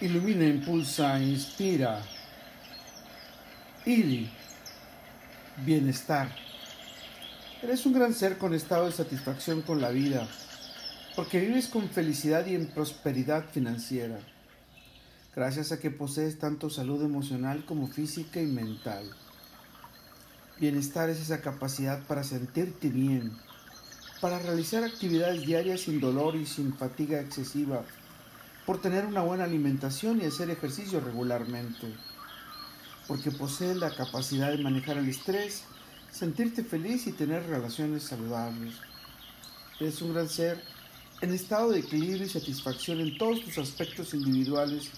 Ilumina, impulsa, inspira. Ili. Bienestar. Eres un gran ser con estado de satisfacción con la vida, porque vives con felicidad y en prosperidad financiera, gracias a que posees tanto salud emocional como física y mental. Bienestar es esa capacidad para sentirte bien, para realizar actividades diarias sin dolor y sin fatiga excesiva, por tener una buena alimentación y hacer ejercicio regularmente, porque posees la capacidad de manejar el estrés, sentirte feliz y tener relaciones saludables. Eres un gran ser en estado de equilibrio y satisfacción en todos tus aspectos individuales,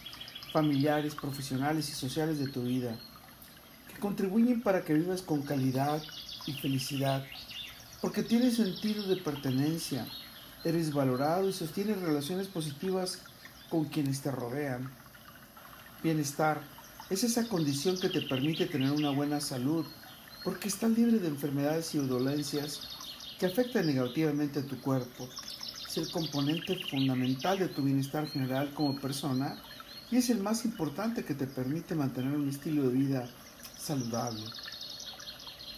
familiares, profesionales y sociales de tu vida, que contribuyen para que vivas con calidad y felicidad, porque tienes sentido de pertenencia, eres valorado y sostienes relaciones positivas con quienes te rodean. Bienestar es esa condición que te permite tener una buena salud, porque estás libre de enfermedades y dolencias que afectan negativamente a tu cuerpo. Es el componente fundamental de tu bienestar general como persona y es el más importante que te permite mantener un estilo de vida saludable.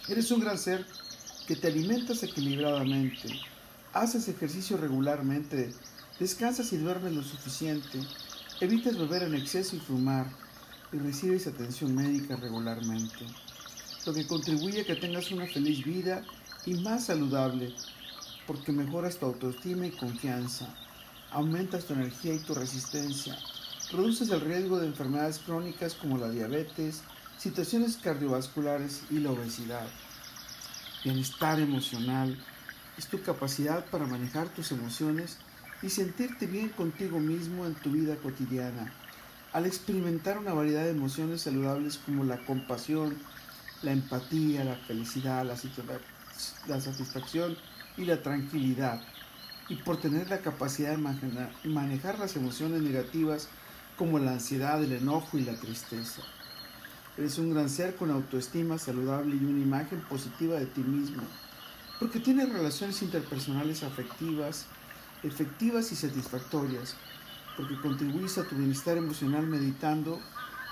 Eres un gran ser que te alimentas equilibradamente, haces ejercicio regularmente, Descansas y duermes lo suficiente, evitas beber en exceso y fumar, y recibes atención médica regularmente, lo que contribuye a que tengas una feliz vida y más saludable, porque mejoras tu autoestima y confianza, aumentas tu energía y tu resistencia, reduces el riesgo de enfermedades crónicas como la diabetes, situaciones cardiovasculares y la obesidad. Bienestar emocional es tu capacidad para manejar tus emociones y sentirte bien contigo mismo en tu vida cotidiana, al experimentar una variedad de emociones saludables como la compasión, la empatía, la felicidad, la, satisfacción y la tranquilidad, y por tener la capacidad de manejar las emociones negativas como la ansiedad, el enojo y la tristeza. Eres un gran ser con autoestima saludable y una imagen positiva de ti mismo, porque tienes relaciones interpersonales afectivas efectivas y satisfactorias, porque contribuyes a tu bienestar emocional meditando,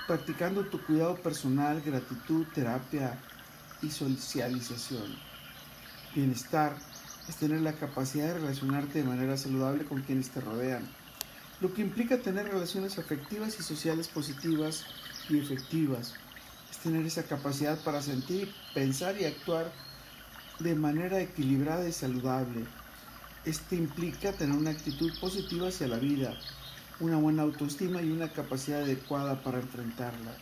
practicando tu cuidado personal, gratitud, terapia y socialización. Bienestar es tener la capacidad de relacionarte de manera saludable con quienes te rodean, lo que implica tener relaciones afectivas y sociales positivas y efectivas. Es tener esa capacidad para sentir, pensar y actuar de manera equilibrada y saludable este implica tener una actitud positiva hacia la vida, una buena autoestima y una capacidad adecuada para enfrentarla.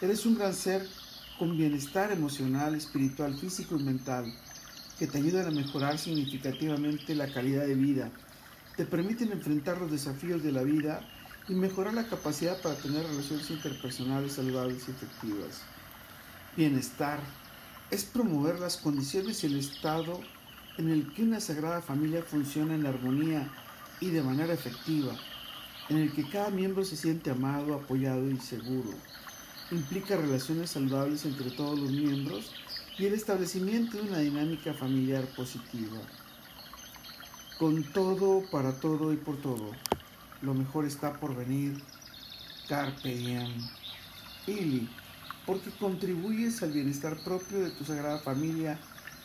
Eres un gran ser con bienestar emocional, espiritual, físico y mental, que te ayudan a mejorar significativamente la calidad de vida, te permiten enfrentar los desafíos de la vida y mejorar la capacidad para tener relaciones interpersonales saludables y efectivas. Bienestar es promover las condiciones y el estado en el que una sagrada familia funciona en armonía y de manera efectiva, en el que cada miembro se siente amado, apoyado y seguro. Implica relaciones saludables entre todos los miembros y el establecimiento de una dinámica familiar positiva. Con todo, para todo y por todo, lo mejor está por venir. Carpe diem. Ili, porque contribuyes al bienestar propio de tu sagrada familia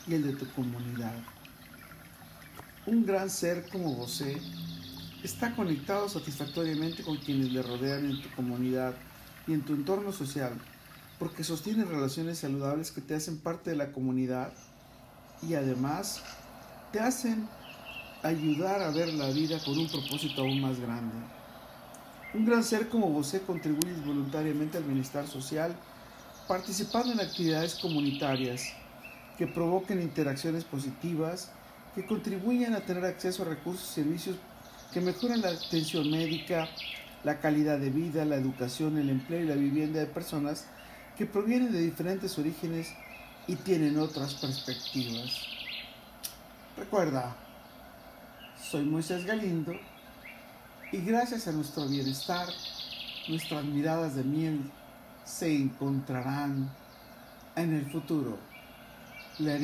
y el de tu comunidad. Un gran ser como José está conectado satisfactoriamente con quienes le rodean en tu comunidad y en tu entorno social, porque sostiene relaciones saludables que te hacen parte de la comunidad y además te hacen ayudar a ver la vida con un propósito aún más grande. Un gran ser como José contribuye voluntariamente al bienestar social, participando en actividades comunitarias que provoquen interacciones positivas que contribuyen a tener acceso a recursos y servicios que mejoran la atención médica, la calidad de vida, la educación, el empleo y la vivienda de personas que provienen de diferentes orígenes y tienen otras perspectivas. Recuerda, soy Moisés Galindo y gracias a nuestro bienestar, nuestras miradas de miel se encontrarán en el futuro. Let.